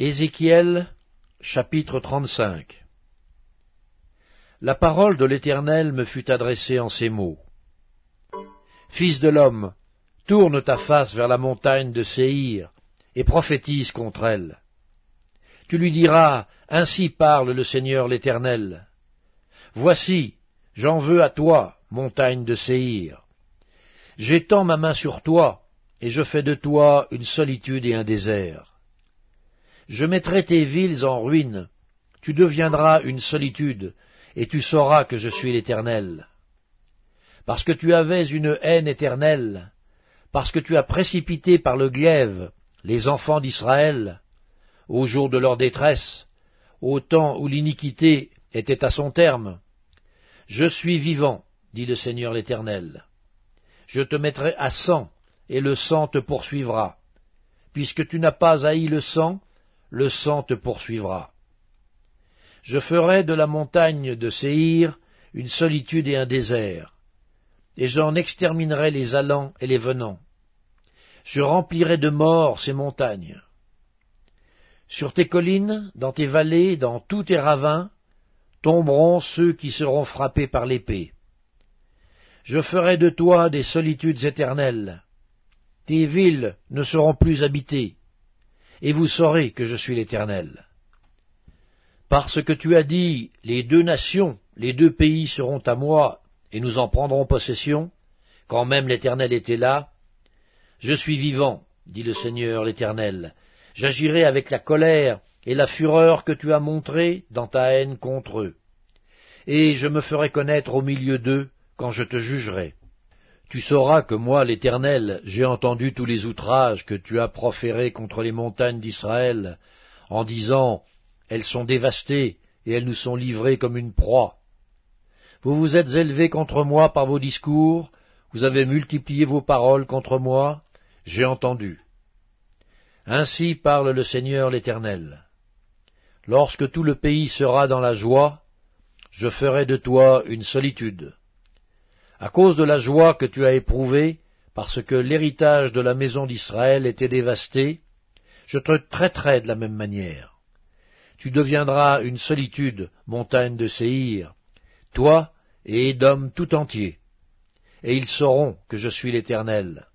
Ézéchiel chapitre 35 La parole de l'Éternel me fut adressée en ces mots. Fils de l'homme, tourne ta face vers la montagne de Séhir, et prophétise contre elle. Tu lui diras, Ainsi parle le Seigneur l'Éternel. Voici, j'en veux à toi, montagne de Séhir. J'étends ma main sur toi, et je fais de toi une solitude et un désert. Je mettrai tes villes en ruine, tu deviendras une solitude, et tu sauras que je suis l'Éternel. Parce que tu avais une haine éternelle, parce que tu as précipité par le glaive les enfants d'Israël, au jour de leur détresse, au temps où l'iniquité était à son terme. Je suis vivant, dit le Seigneur l'Éternel. Je te mettrai à sang, et le sang te poursuivra. Puisque tu n'as pas haï le sang, le sang te poursuivra. Je ferai de la montagne de Séhir une solitude et un désert, et j'en exterminerai les allants et les venants. Je remplirai de morts ces montagnes. Sur tes collines, dans tes vallées, dans tous tes ravins, tomberont ceux qui seront frappés par l'épée. Je ferai de toi des solitudes éternelles. Tes villes ne seront plus habitées et vous saurez que je suis l'Éternel. Parce que tu as dit, les deux nations, les deux pays seront à moi, et nous en prendrons possession, quand même l'Éternel était là, je suis vivant, dit le Seigneur l'Éternel, j'agirai avec la colère et la fureur que tu as montrée dans ta haine contre eux, et je me ferai connaître au milieu d'eux quand je te jugerai. Tu sauras que moi, l'Éternel, j'ai entendu tous les outrages que tu as proférés contre les montagnes d'Israël, en disant Elles sont dévastées, et elles nous sont livrées comme une proie. Vous vous êtes élevés contre moi par vos discours, vous avez multiplié vos paroles contre moi, j'ai entendu. Ainsi parle le Seigneur l'Éternel. Lorsque tout le pays sera dans la joie, je ferai de toi une solitude à cause de la joie que tu as éprouvée, parce que l'héritage de la maison d'Israël était dévasté, je te traiterai de la même manière. Tu deviendras une solitude, montagne de Séhir, toi et Édom tout entier, et ils sauront que je suis l'Éternel.